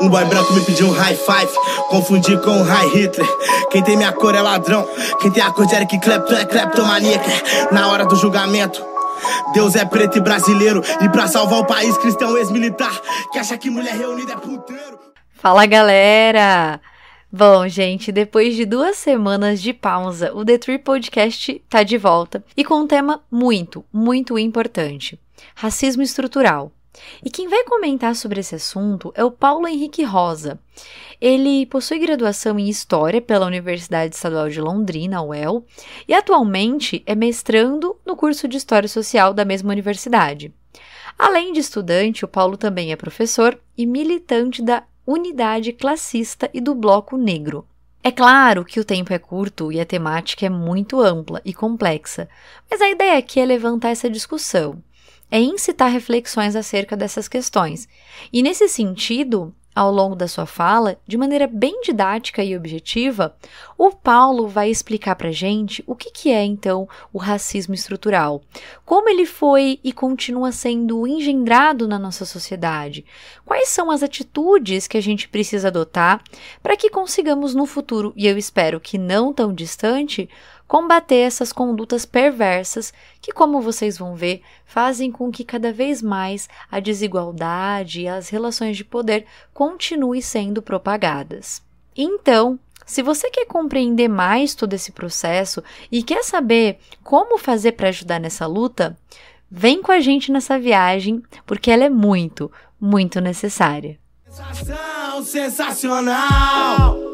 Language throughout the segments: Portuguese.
Um boy branco me pediu um high five, confundi com um high Hitler. Quem tem minha cor é ladrão, quem tem a cor de Eric Clapton é kleptomaníaca. Na hora do julgamento, Deus é preto e brasileiro. E pra salvar o país, cristão ex-militar, que acha que mulher reunida é puteiro. Fala galera! Bom, gente, depois de duas semanas de pausa, o The Tree Podcast tá de volta e com um tema muito, muito importante: racismo estrutural. E quem vai comentar sobre esse assunto é o Paulo Henrique Rosa. Ele possui graduação em História pela Universidade Estadual de Londrina, UEL, e atualmente é mestrando no curso de História Social da mesma universidade. Além de estudante, o Paulo também é professor e militante da Unidade Classista e do Bloco Negro. É claro que o tempo é curto e a temática é muito ampla e complexa, mas a ideia aqui é levantar essa discussão é incitar reflexões acerca dessas questões. E nesse sentido, ao longo da sua fala, de maneira bem didática e objetiva, o Paulo vai explicar para gente o que, que é então o racismo estrutural, como ele foi e continua sendo engendrado na nossa sociedade, quais são as atitudes que a gente precisa adotar para que consigamos no futuro, e eu espero que não tão distante, combater essas condutas perversas que, como vocês vão ver, fazem com que cada vez mais a desigualdade e as relações de poder continuem sendo propagadas. Então, se você quer compreender mais todo esse processo e quer saber como fazer para ajudar nessa luta, vem com a gente nessa viagem, porque ela é muito, muito necessária. Sensação sensacional!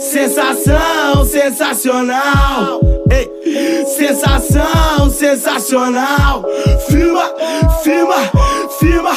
Sensação sensacional. Ei, sensação sensacional. Firma, firma, firma.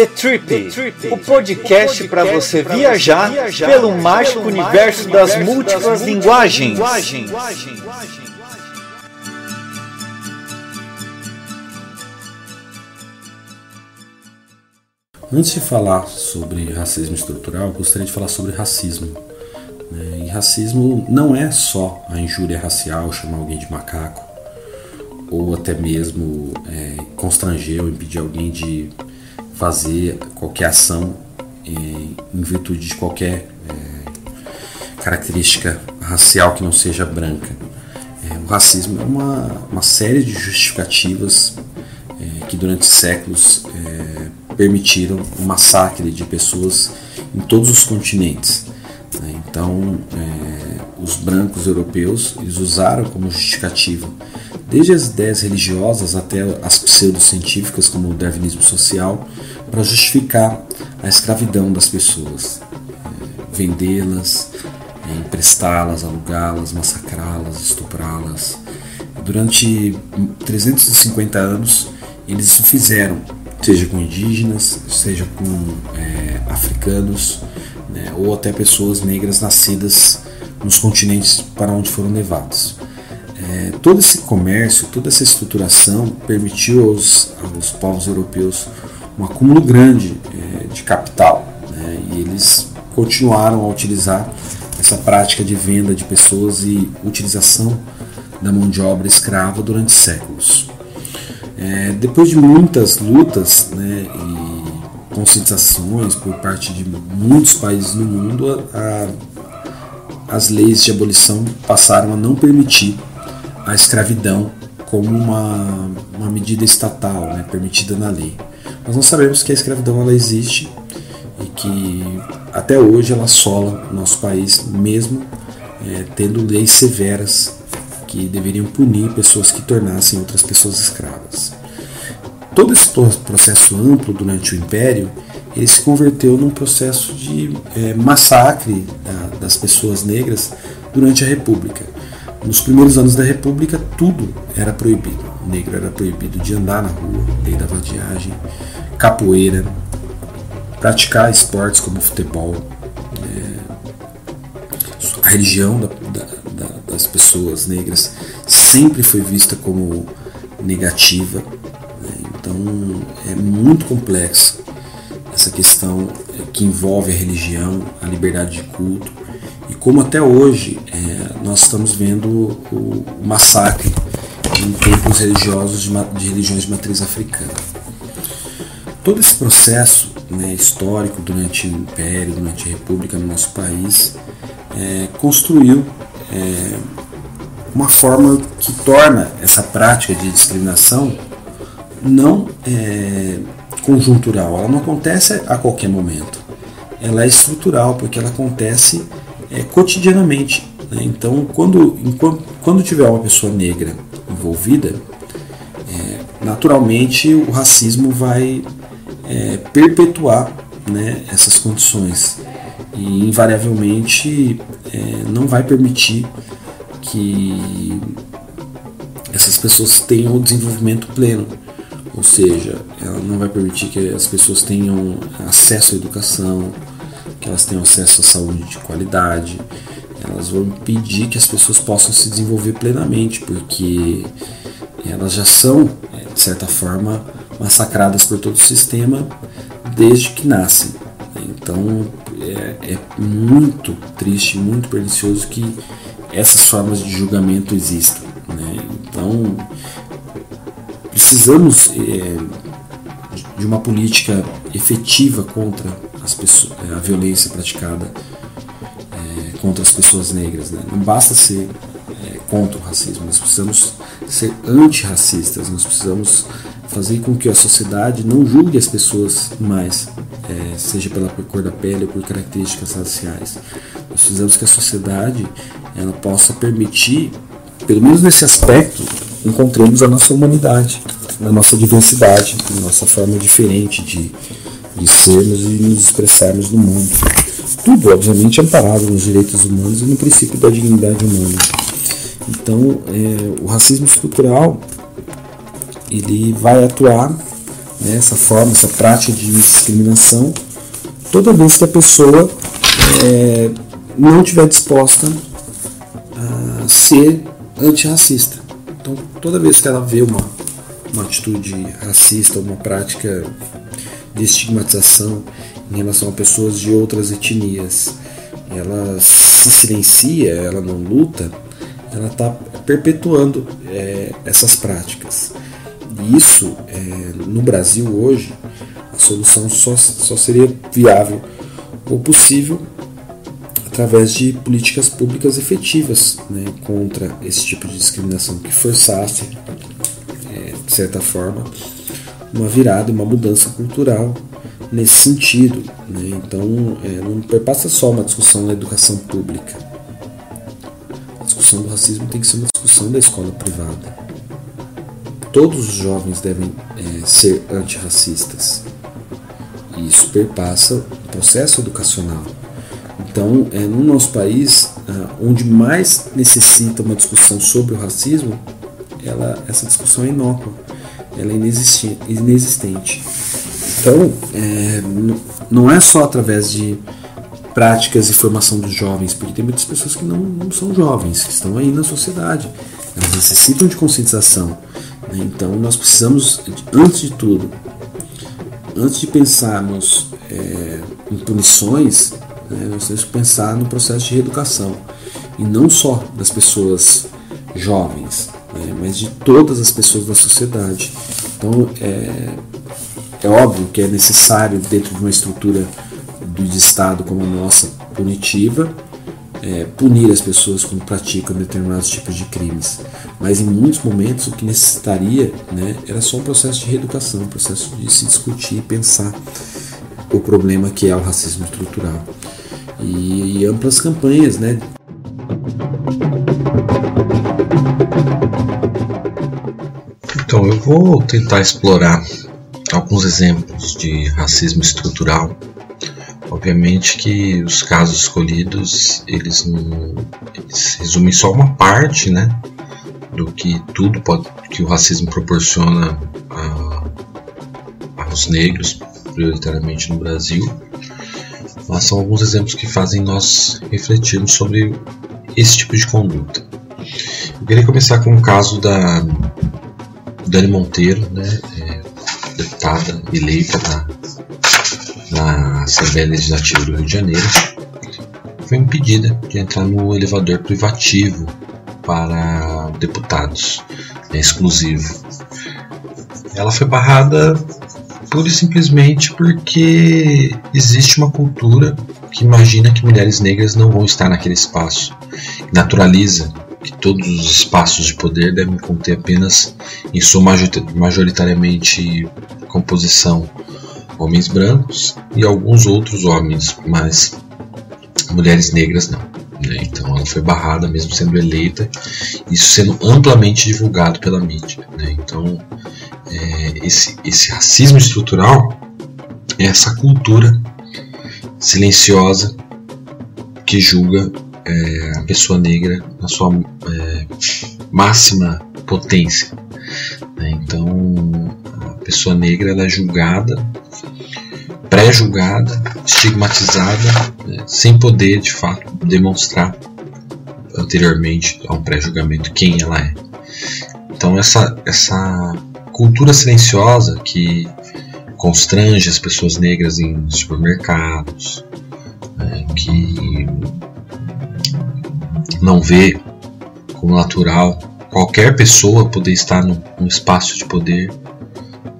The Trip, The Trip o podcast, para você viajar, viajar pelo mágico universo das múltiplas linguagens. linguagens. Antes de falar sobre racismo estrutural, gostaria de falar sobre racismo. Né? E racismo não é só a injúria racial, chamar alguém de macaco, ou até mesmo é, constranger ou impedir alguém de fazer qualquer ação em, em virtude de qualquer é, característica racial que não seja branca. É, o racismo é uma, uma série de justificativas é, que durante séculos é, permitiram o massacre de pessoas em todos os continentes. Né? Então, é, os brancos europeus eles usaram como justificativa desde as ideias religiosas até as pseudocientíficas, como o darwinismo social, para justificar a escravidão das pessoas, é, vendê-las, é, emprestá-las, alugá-las, massacrá-las, estuprá-las. Durante 350 anos, eles isso fizeram, seja com indígenas, seja com é, africanos, né, ou até pessoas negras nascidas nos continentes para onde foram levados. É, todo esse comércio, toda essa estruturação permitiu aos, aos povos europeus um acúmulo grande é, de capital né, e eles continuaram a utilizar essa prática de venda de pessoas e utilização da mão de obra escrava durante séculos. É, depois de muitas lutas né, e conscientizações por parte de muitos países no mundo, a, a, as leis de abolição passaram a não permitir a escravidão como uma, uma medida estatal, né, permitida na lei. Mas nós sabemos que a escravidão ela existe e que até hoje ela assola o nosso país, mesmo é, tendo leis severas que deveriam punir pessoas que tornassem outras pessoas escravas. Todo esse processo amplo durante o Império ele se converteu num processo de é, massacre da, das pessoas negras durante a República. Nos primeiros anos da República, tudo era proibido. Negro era proibido de andar na rua, lei da vadiagem, capoeira, praticar esportes como futebol. É, a religião da, da, da, das pessoas negras sempre foi vista como negativa. Né? Então é muito complexo essa questão que envolve a religião, a liberdade de culto e como até hoje é, nós estamos vendo o, o massacre em templos religiosos de, de, religiões de matriz africana. Todo esse processo né, histórico durante o Império, durante a República no nosso país, é, construiu é, uma forma que torna essa prática de discriminação não é, conjuntural, ela não acontece a qualquer momento. Ela é estrutural, porque ela acontece é, cotidianamente. Né? Então, quando, enquanto, quando tiver uma pessoa negra envolvida, é, naturalmente o racismo vai é, perpetuar né, essas condições. E invariavelmente é, não vai permitir que essas pessoas tenham o desenvolvimento pleno, ou seja, ela não vai permitir que as pessoas tenham acesso à educação, que elas tenham acesso à saúde de qualidade, elas vão impedir que as pessoas possam se desenvolver plenamente, porque elas já são, de certa forma, massacradas por todo o sistema desde que nascem. Então é, é muito triste, muito pernicioso que essas formas de julgamento existam. Né? Então precisamos é, de uma política efetiva contra as pessoas, é, a violência praticada é, contra as pessoas negras. Né? Não basta ser é, contra o racismo, nós precisamos ser antirracistas, nós precisamos fazer com que a sociedade não julgue as pessoas mais, é, seja pela cor da pele ou por características raciais. Nós precisamos que a sociedade ela possa permitir, pelo menos nesse aspecto, encontremos a nossa humanidade, a nossa diversidade, a nossa forma diferente de, de sermos e nos expressarmos no mundo. Tudo, obviamente, amparado nos direitos humanos e no princípio da dignidade humana. Então, é, o racismo estrutural ele vai atuar nessa né, forma, essa prática de discriminação, toda vez que a pessoa é, não estiver disposta a ser antirracista. Então, toda vez que ela vê uma, uma atitude racista, uma prática de estigmatização em relação a pessoas de outras etnias, ela se silencia, ela não luta, ela está perpetuando é, essas práticas. E isso, é, no Brasil hoje, a solução só, só seria viável ou possível através de políticas públicas efetivas né, contra esse tipo de discriminação que forçasse, é, de certa forma, uma virada, uma mudança cultural nesse sentido. Né? Então, é, não perpassa só uma discussão na educação pública. A discussão do racismo tem que ser uma discussão da escola privada todos os jovens devem é, ser antirracistas. E isso perpassa o processo educacional. Então, é, no nosso país, onde mais necessita uma discussão sobre o racismo, ela, essa discussão é inócua, ela é inexistente. Então, é, não é só através de práticas e formação dos jovens, porque tem muitas pessoas que não, não são jovens, que estão aí na sociedade. Elas necessitam de conscientização. Né? Então nós precisamos, antes de tudo, antes de pensarmos é, em punições, né, nós temos que pensar no processo de reeducação. E não só das pessoas jovens, né, mas de todas as pessoas da sociedade. Então é, é óbvio que é necessário, dentro de uma estrutura de Estado como a nossa, punitiva, é, punir as pessoas quando praticam determinados tipos de crimes. Mas em muitos momentos o que necessitaria né, era só um processo de reeducação, um processo de se discutir e pensar o problema que é o racismo estrutural. E, e amplas campanhas, né? Então eu vou tentar explorar alguns exemplos de racismo estrutural Obviamente que os casos escolhidos eles, eles resumem só uma parte, né, do que tudo pode, que o racismo proporciona a, aos negros, prioritariamente no Brasil, mas são alguns exemplos que fazem nós refletirmos sobre esse tipo de conduta. Eu queria começar com o caso da Dani Monteiro, né, deputada eleita na, na Assembleia Legislativa do Rio de Janeiro, foi impedida de entrar no elevador privativo para deputados, né, exclusivo. Ela foi barrada pura e simplesmente porque existe uma cultura que imagina que mulheres negras não vão estar naquele espaço, naturaliza que todos os espaços de poder devem conter apenas, em sua majoritariamente composição, homens brancos e alguns outros homens, mas mulheres negras não. Né? Então ela foi barrada mesmo sendo eleita, isso sendo amplamente divulgado pela mídia. Né? Então é, esse, esse racismo estrutural é essa cultura silenciosa que julga é, a pessoa negra na sua é, máxima potência. Né? Então a pessoa negra ela é julgada pré-julgada, estigmatizada, né, sem poder de fato demonstrar anteriormente a um pré-julgamento quem ela é. Então essa, essa cultura silenciosa que constrange as pessoas negras em supermercados, né, que não vê como natural qualquer pessoa poder estar no, no espaço de poder,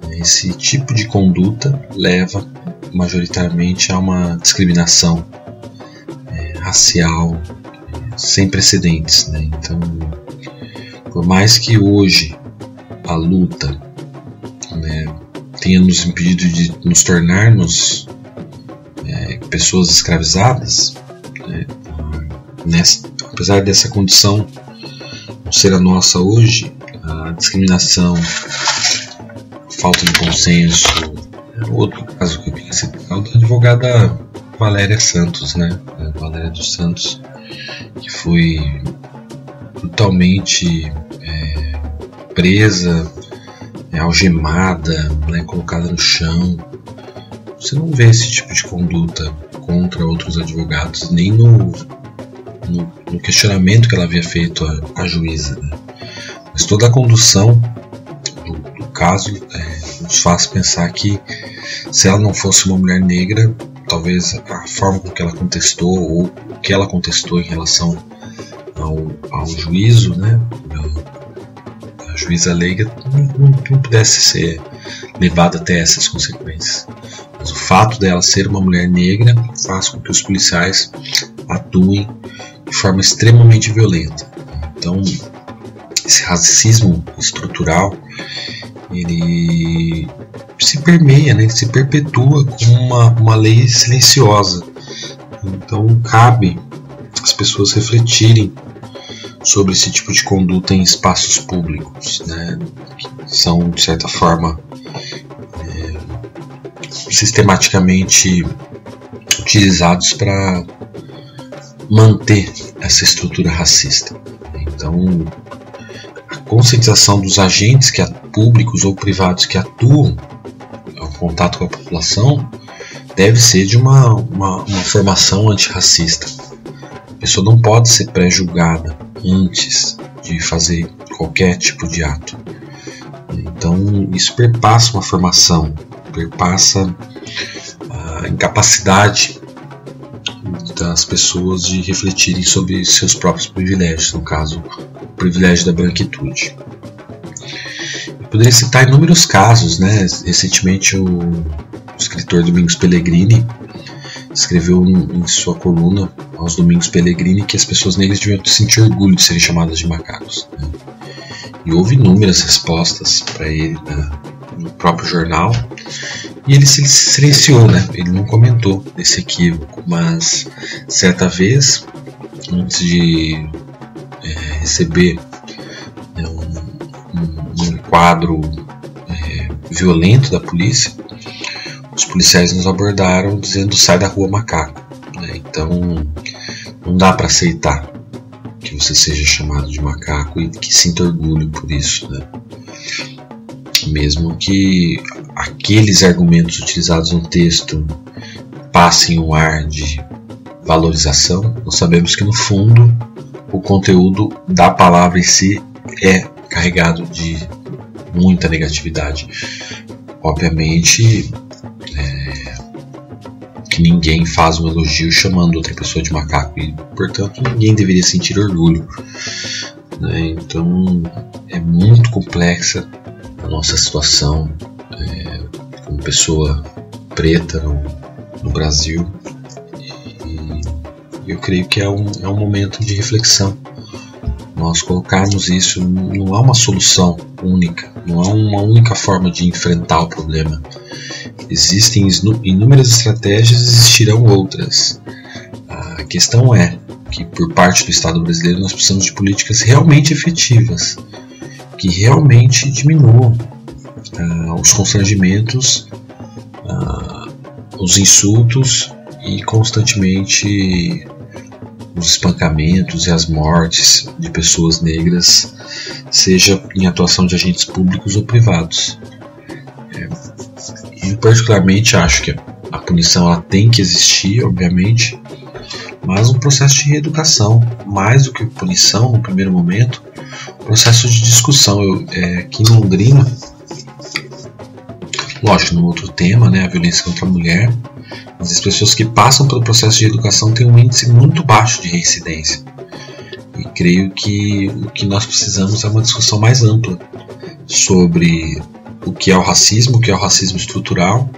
né, esse tipo de conduta leva majoritariamente há uma discriminação é, racial é, sem precedentes. Né? Então, por mais que hoje a luta né, tenha nos impedido de nos tornarmos é, pessoas escravizadas, nessa, apesar dessa condição não ser a nossa hoje, a discriminação, a falta de consenso, outro caso que eu queria citar é o da advogada Valéria Santos, né? Valéria dos Santos, que foi brutalmente é, presa, é, algemada, né, colocada no chão. Você não vê esse tipo de conduta contra outros advogados, nem no, no, no questionamento que ela havia feito à, juíza. Né? Mas toda a condução do, do caso é, nos faz pensar que se ela não fosse uma mulher negra, talvez a forma com que ela contestou ou o que ela contestou em relação ao, ao juízo, né, a juíza leiga, não, não pudesse ser levada até essas consequências. Mas o fato dela ser uma mulher negra faz com que os policiais atuem de forma extremamente violenta. Então, esse racismo estrutural ele se permeia, né? ele se perpetua como uma, uma lei silenciosa. Então cabe as pessoas refletirem sobre esse tipo de conduta em espaços públicos, né? que são de certa forma é, sistematicamente utilizados para manter essa estrutura racista. Então a conscientização dos agentes que públicos ou privados que atuam ao contato com a população deve ser de uma, uma, uma formação antirracista. A pessoa não pode ser pré-julgada antes de fazer qualquer tipo de ato. Então, isso perpassa uma formação, perpassa a incapacidade das pessoas de refletirem sobre seus próprios privilégios, no caso, o privilégio da branquitude. Poderia citar inúmeros casos, né? Recentemente o, o escritor Domingos Pellegrini escreveu em sua coluna aos Domingos Pellegrini que as pessoas negras deviam sentir orgulho de serem chamadas de macacos. Né? E houve inúmeras respostas para ele né, no próprio jornal e ele se silenciou, né? Ele não comentou esse equívoco, mas certa vez, antes de é, receber né, um, um, um, quadro é, violento da polícia, os policiais nos abordaram dizendo sai da rua macaco. Né? Então não dá para aceitar que você seja chamado de macaco e que sinta orgulho por isso, né? Mesmo que aqueles argumentos utilizados no texto passem um ar de valorização, nós sabemos que no fundo o conteúdo da palavra em si é carregado de muita negatividade. Obviamente é, que ninguém faz um elogio chamando outra pessoa de macaco e, portanto, ninguém deveria sentir orgulho. Né? Então é muito complexa a nossa situação é, como pessoa preta no, no Brasil eu creio que é um, é um momento de reflexão. Nós colocarmos isso, não há uma solução única, não há uma única forma de enfrentar o problema. Existem inúmeras estratégias, existirão outras. A questão é que, por parte do Estado brasileiro, nós precisamos de políticas realmente efetivas, que realmente diminuam uh, os constrangimentos, uh, os insultos e constantemente os espancamentos e as mortes de pessoas negras, seja em atuação de agentes públicos ou privados. É, eu particularmente acho que a punição ela tem que existir, obviamente, mas um processo de reeducação, mais do que punição no primeiro momento, processo de discussão. Eu, é, aqui em Londrina, lógico, no outro tema, né, a violência contra a mulher, mas as pessoas que passam pelo processo de educação têm um índice muito baixo de reincidência. E creio que o que nós precisamos é uma discussão mais ampla sobre o que é o racismo, o que é o racismo estrutural,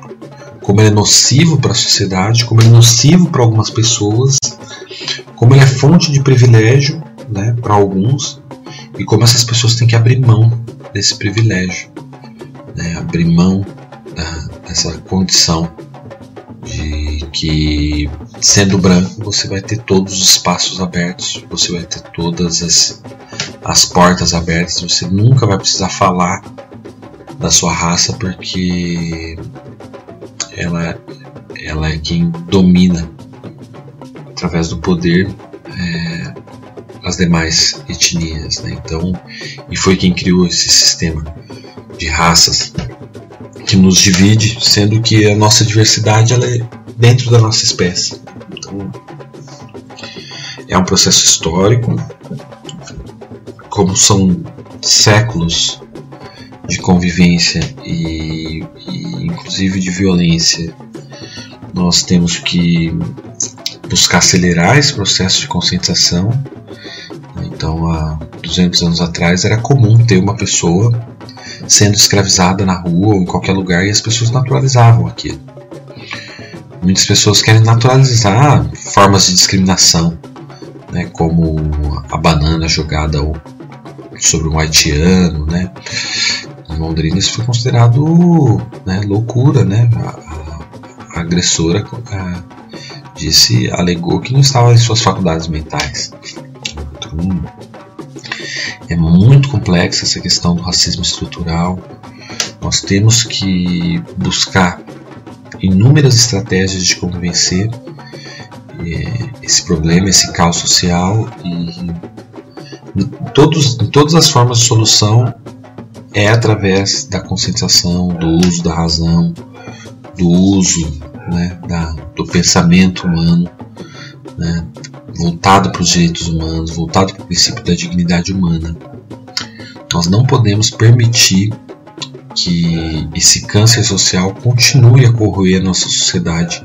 como ele é nocivo para a sociedade, como ele é nocivo para algumas pessoas, como ele é fonte de privilégio né, para alguns e como essas pessoas têm que abrir mão desse privilégio, né, abrir mão da, dessa condição de que sendo branco você vai ter todos os espaços abertos, você vai ter todas as, as portas abertas, você nunca vai precisar falar da sua raça porque ela, ela é quem domina através do poder é, as demais etnias, né? Então, e foi quem criou esse sistema de raças que nos divide, sendo que a nossa diversidade ela é dentro da nossa espécie. Então, é um processo histórico, como são séculos de convivência e, e inclusive de violência, nós temos que buscar acelerar esse processo de conscientização. Então, há 200 anos atrás era comum ter uma pessoa sendo escravizada na rua ou em qualquer lugar e as pessoas naturalizavam aquilo. Muitas pessoas querem naturalizar formas de discriminação, né, como a banana jogada sobre um haitiano, né? Em Londrina isso foi considerado né, loucura, né? A, a agressora a, disse, alegou que não estava em suas faculdades mentais. Então, é muito complexa essa questão do racismo estrutural. Nós temos que buscar inúmeras estratégias de como vencer é, esse problema, esse caos social e todos, todas as formas de solução é através da conscientização, do uso da razão, do uso né, da, do pensamento humano, né, voltado para os direitos humanos, voltado para o princípio da dignidade humana. Nós não podemos permitir que esse câncer social continue a corroer a nossa sociedade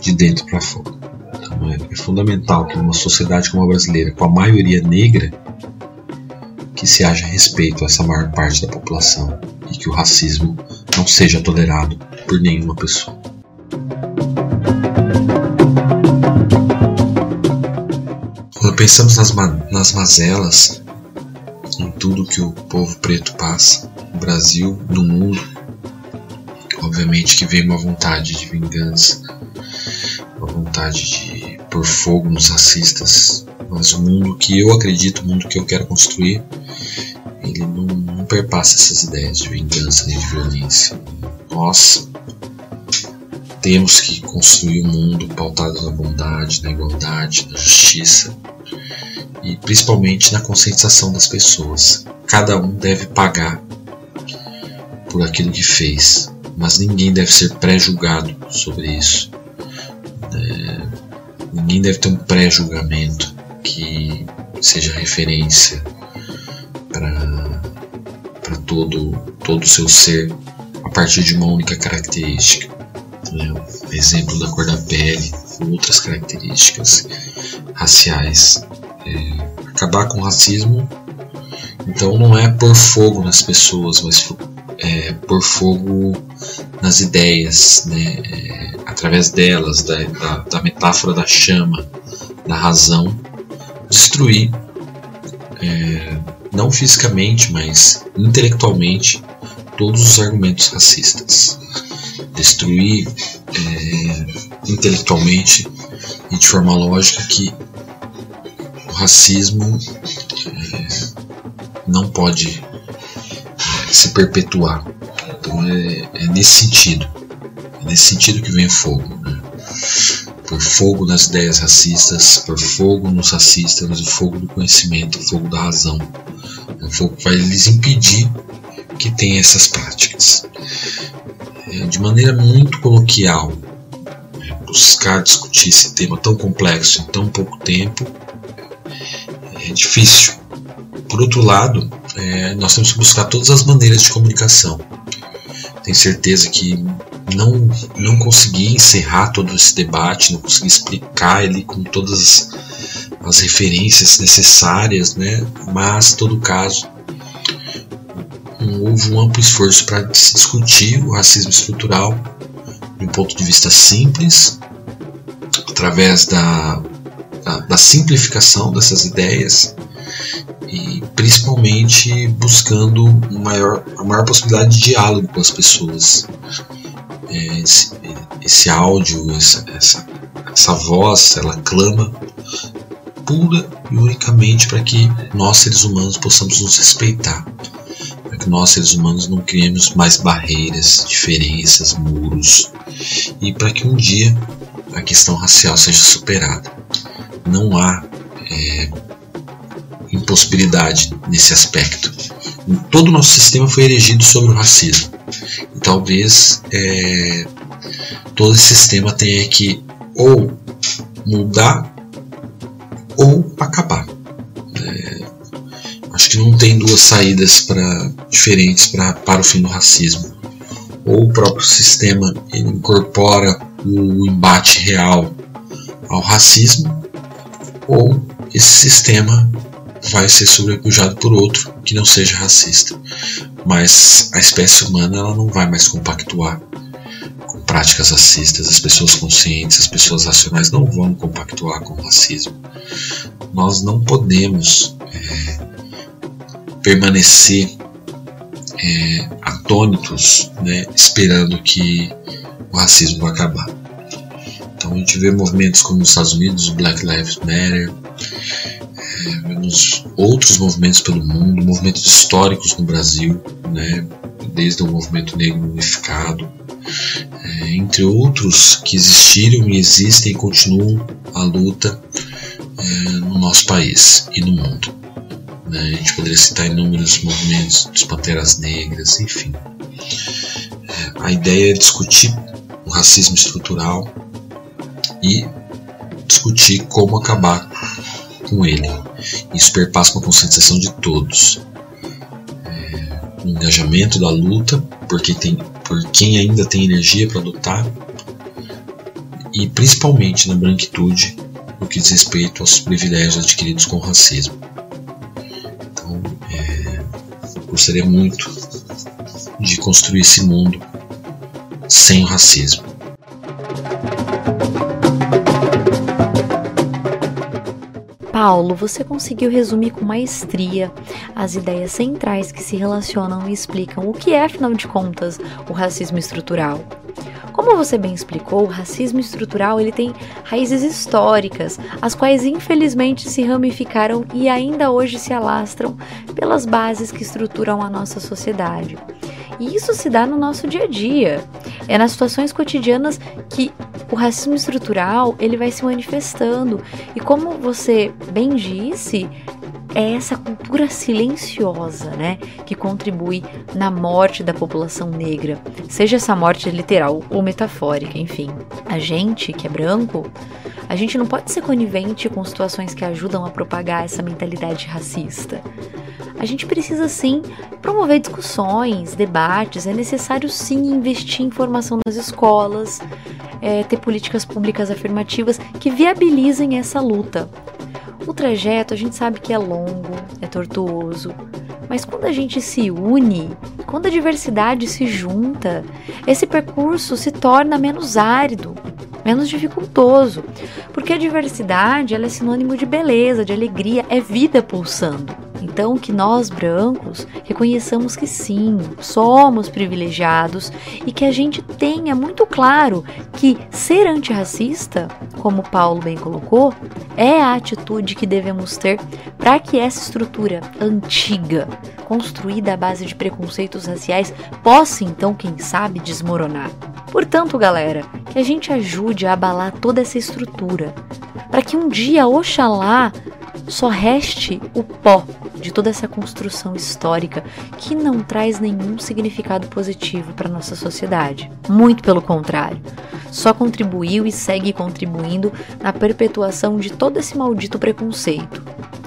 de dentro para fora. Então é, é fundamental que numa sociedade como a brasileira, com a maioria negra, que se haja respeito a essa maior parte da população e que o racismo não seja tolerado por nenhuma pessoa. Pensamos nas, nas mazelas, em tudo que o povo preto passa, no Brasil, no mundo, obviamente que vem uma vontade de vingança, uma vontade de pôr fogo nos racistas, mas o mundo que eu acredito, o mundo que eu quero construir, ele não, não perpassa essas ideias de vingança nem de violência. Nós temos que construir um mundo pautado na bondade, na igualdade, na justiça, e principalmente na conscientização das pessoas. Cada um deve pagar por aquilo que fez. mas ninguém deve ser pré-julgado sobre isso. É, ninguém deve ter um pré-julgamento que seja referência para todo todo o seu ser a partir de uma única característica. Né? Exemplo da cor da pele, outras características raciais. É, acabar com o racismo, então não é por fogo nas pessoas, mas é, por fogo nas ideias, né? É, através delas, da, da, da, metáfora da chama, da razão, destruir, é, não fisicamente, mas intelectualmente, todos os argumentos racistas. Destruir é, intelectualmente e de forma lógica que racismo é, não pode é, se perpetuar. Então é, é, nesse sentido, é nesse sentido que vem o fogo. Né? Por fogo nas ideias racistas, por fogo nos racistas, o fogo do conhecimento, o fogo da razão. O fogo vai lhes impedir que tenha essas práticas. É, de maneira muito coloquial, né? buscar discutir esse tema tão complexo em tão pouco tempo é difícil. Por outro lado, é, nós temos que buscar todas as maneiras de comunicação. Tenho certeza que não, não consegui encerrar todo esse debate, não consegui explicar ele com todas as, as referências necessárias, né? mas, em todo caso, houve um amplo esforço para se discutir o racismo estrutural de um ponto de vista simples, através da, da, simplificação dessas ideias e principalmente buscando maior, a maior possibilidade de diálogo com as pessoas. É, esse, esse áudio, essa, essa, essa voz, ela clama pura e unicamente para que nós seres humanos possamos nos respeitar, para que nós seres humanos não criemos mais barreiras, diferenças, muros e para que um dia a questão racial seja superada. Não há é, impossibilidade nesse aspecto. Todo o nosso sistema foi erigido sobre o racismo. E talvez é, todo esse sistema tenha que ou mudar ou acabar. É, acho que não tem duas saídas pra, diferentes pra, para o fim do racismo. Ou o próprio sistema incorpora o embate real ao racismo, ou esse sistema vai ser sobrepujado por outro que não seja racista. Mas a espécie humana ela não vai mais compactuar com práticas racistas. As pessoas conscientes, as pessoas racionais não vão compactuar com o racismo. Nós não podemos é, permanecer é, atônitos, né, esperando que o racismo vai acabar. Então a gente vê movimentos como nos Estados Unidos, o Black Lives Matter, vemos outros movimentos pelo mundo, movimentos históricos no Brasil, né, desde o movimento negro unificado, é, entre outros que existiram e existem e continuam a luta é, no nosso país e no mundo. Né, a gente poderia citar inúmeros movimentos dos Panteras Negras, enfim. É, a ideia é discutir o racismo estrutural e discutir como acabar com ele. Isso perpassa uma conscientização de todos. É, o engajamento da luta por quem, tem, por quem ainda tem energia para lutar e principalmente na branquitude no que diz respeito aos privilégios adquiridos com o racismo. Então, é, gostaria muito de construir esse mundo sem o racismo. Paulo, você conseguiu resumir com maestria as ideias centrais que se relacionam e explicam o que é, afinal de contas, o racismo estrutural. Como você bem explicou, o racismo estrutural ele tem raízes históricas, as quais infelizmente se ramificaram e ainda hoje se alastram pelas bases que estruturam a nossa sociedade. E isso se dá no nosso dia a dia. É nas situações cotidianas que o racismo estrutural ele vai se manifestando. E como você bem disse, é essa cultura silenciosa, né, que contribui na morte da população negra, seja essa morte literal ou metafórica, enfim. A gente que é branco, a gente não pode ser conivente com situações que ajudam a propagar essa mentalidade racista. A gente precisa sim promover discussões, debates, é necessário sim investir em formação nas escolas, é, ter políticas públicas afirmativas que viabilizem essa luta. O trajeto a gente sabe que é longo, é tortuoso, mas quando a gente se une, quando a diversidade se junta, esse percurso se torna menos árido, menos dificultoso, porque a diversidade ela é sinônimo de beleza, de alegria, é vida pulsando. Então, que nós brancos reconheçamos que sim, somos privilegiados e que a gente tenha muito claro que ser antirracista, como Paulo bem colocou, é a atitude que devemos ter para que essa estrutura antiga, construída à base de preconceitos raciais, possa então, quem sabe, desmoronar. Portanto, galera, que a gente ajude a abalar toda essa estrutura, para que um dia, oxalá, só reste o pó de toda essa construção histórica que não traz nenhum significado positivo para nossa sociedade. Muito pelo contrário, só contribuiu e segue contribuindo na perpetuação de todo esse maldito preconceito.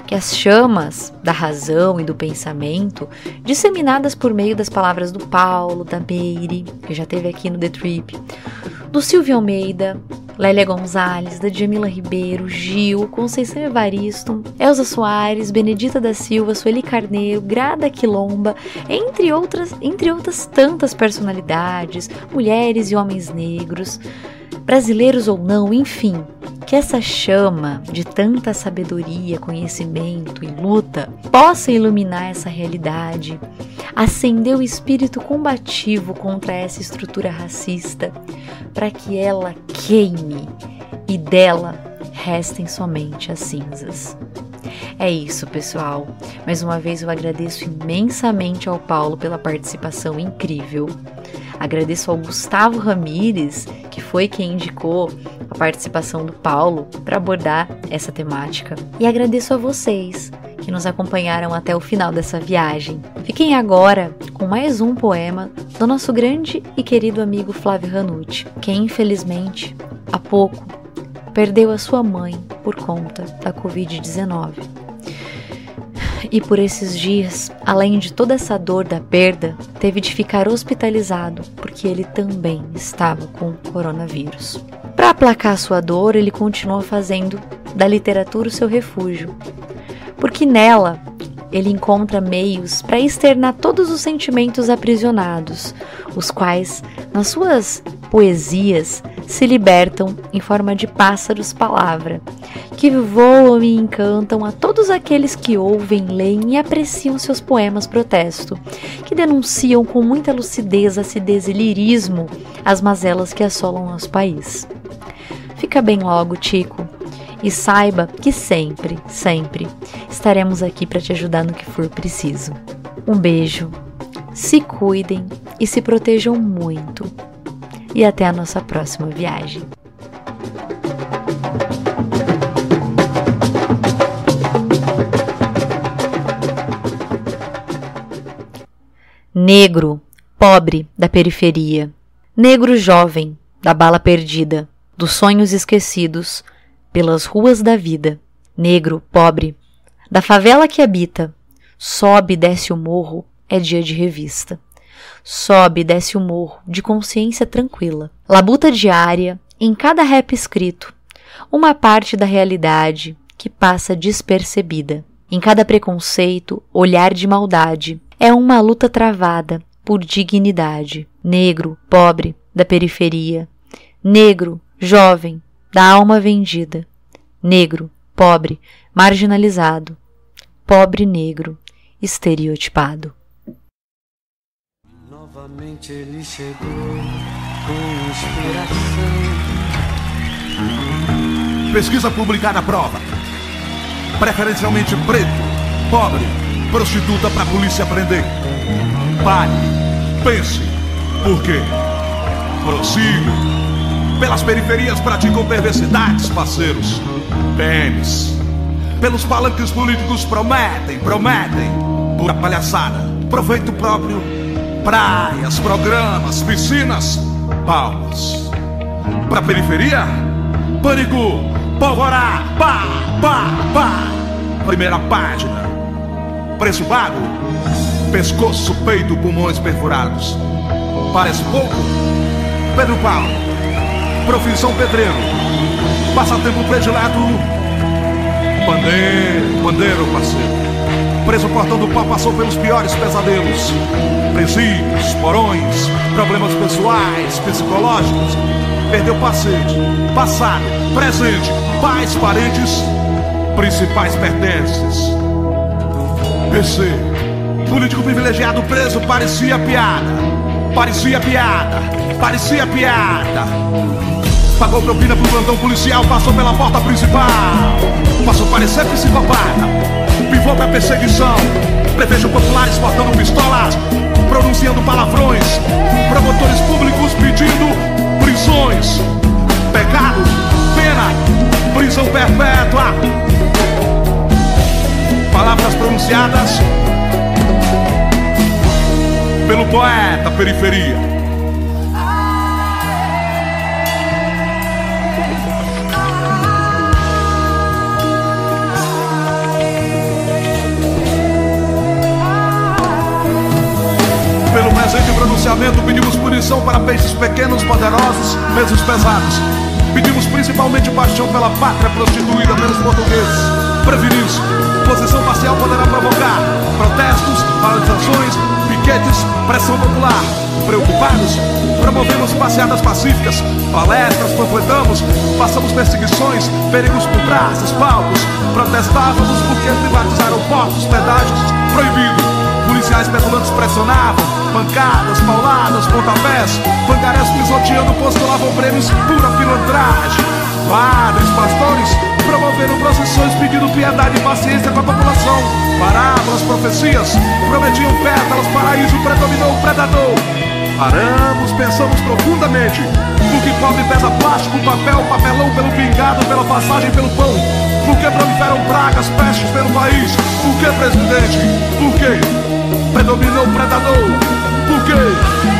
Que as chamas da razão e do pensamento, disseminadas por meio das palavras do Paulo, da Meire, que já teve aqui no The Trip, do Silvio Almeida, Lélia Gonzalez, da Djamila Ribeiro, Gil, Conceição Evaristo, Elza Soares, Benedita da Silva, Sueli Carneiro, Grada Quilomba, entre outras, entre outras tantas personalidades, mulheres e homens negros, brasileiros ou não, enfim, que essa chama de tanta sabedoria, conhecimento e luta possa iluminar essa realidade, acender o espírito combativo contra essa estrutura racista, para que ela queime e dela restem somente as cinzas. É isso, pessoal. Mais uma vez eu agradeço imensamente ao Paulo pela participação incrível. Agradeço ao Gustavo Ramires, que foi quem indicou a participação do Paulo para abordar essa temática. E agradeço a vocês que nos acompanharam até o final dessa viagem. Fiquem agora com mais um poema do nosso grande e querido amigo Flávio Ranucci, que infelizmente há pouco perdeu a sua mãe por conta da Covid-19. E por esses dias, além de toda essa dor da perda, teve de ficar hospitalizado porque ele também estava com coronavírus. Para aplacar sua dor, ele continua fazendo da literatura o seu refúgio, porque nela ele encontra meios para externar todos os sentimentos aprisionados, os quais, nas suas poesias, se libertam em forma de pássaros palavra, que voam e encantam a todos aqueles que ouvem, leem e apreciam seus poemas protesto, que denunciam com muita lucidez, acidez e lirismo as mazelas que assolam nosso país. Fica bem logo, Tico, e saiba que sempre, sempre estaremos aqui para te ajudar no que for preciso. Um beijo, se cuidem e se protejam muito e até a nossa próxima viagem. Negro, pobre da periferia. Negro jovem, da bala perdida, dos sonhos esquecidos, pelas ruas da vida. Negro, pobre, da favela que habita. Sobe e desce o morro, é dia de revista. Sobe e desce o morro, de consciência tranquila. Labuta diária, em cada rap escrito, uma parte da realidade que passa despercebida. Em cada preconceito, olhar de maldade, é uma luta travada por dignidade. Negro, pobre, da periferia. Negro, jovem, da alma vendida. Negro, pobre, marginalizado. Pobre negro, estereotipado. Novamente ele chegou com inspiração. Pesquisa publicada prova. Preferencialmente preto, pobre, prostituta para a polícia prender. Pare, pense, por quê? Prossiga. Pelas periferias praticam perversidades, parceiros. PMs. pelos palanques políticos prometem, prometem. Pura palhaçada, proveito próprio. Praias, programas, piscinas, palmas. Pra periferia, pânico, polvorá, pá, pá, pá. Primeira página. Preço pago, pescoço, peito, pulmões perfurados. Parece pouco? Pedro Paulo, profissão pedreiro, passatempo predileto, pandeiro, pandeiro, parceiro. Preso portando pau passou pelos piores pesadelos. Presídios, porões, problemas pessoais, psicológicos. Perdeu paciente, passado, presente, pais, parentes, principais pertences. PC, político privilegiado preso parecia piada. Parecia piada, parecia piada. Pagou propina pro plantão policial, passou pela porta principal. Passou parecer psicopata. Pivô pra perseguição. Prevejo populares portando pistolas, pronunciando palavrões. Promotores públicos pedindo prisões. Pecado, pena, prisão perpétua. Palavras pronunciadas pelo poeta Periferia. Pedimos punição para peixes pequenos, poderosos, mesmos pesados. Pedimos principalmente paixão pela pátria prostituída pelos portugueses. Prevenir-se. Posição parcial poderá provocar protestos, paralisações, piquetes, pressão popular. Preocupados, promovemos passeadas pacíficas, palestras, panfletamos, passamos perseguições, perigos por praças, palcos. Protestávamos porque privatizaram portos, pedágios, proibido. Policiais petulantes pressionavam, pancadas, pauladas, pontapés, pangarés pisoteando, postulavam prêmios, pura pilantragem. Padres, pastores, promoveram procissões pedindo piedade e paciência com a população. Parábolas, profecias, prometiam pétalas, paraíso predominou o predador. Paramos, pensamos profundamente. Por que pobre pesa plástico, papel, papelão pelo pingado, pela passagem, pelo pão? Por que proliferam pragas, pestes pelo país? Por que, presidente? Por que? Predominou o predador? Por quê?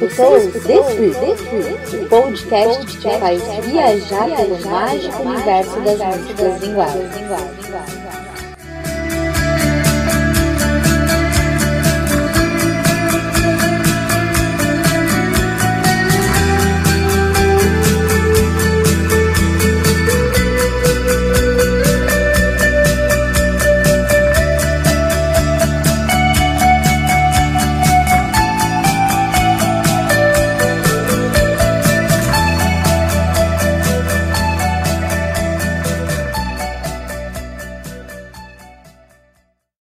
Você escutou o podcast que faz viajar pelo mágico universo das músicas linguagens.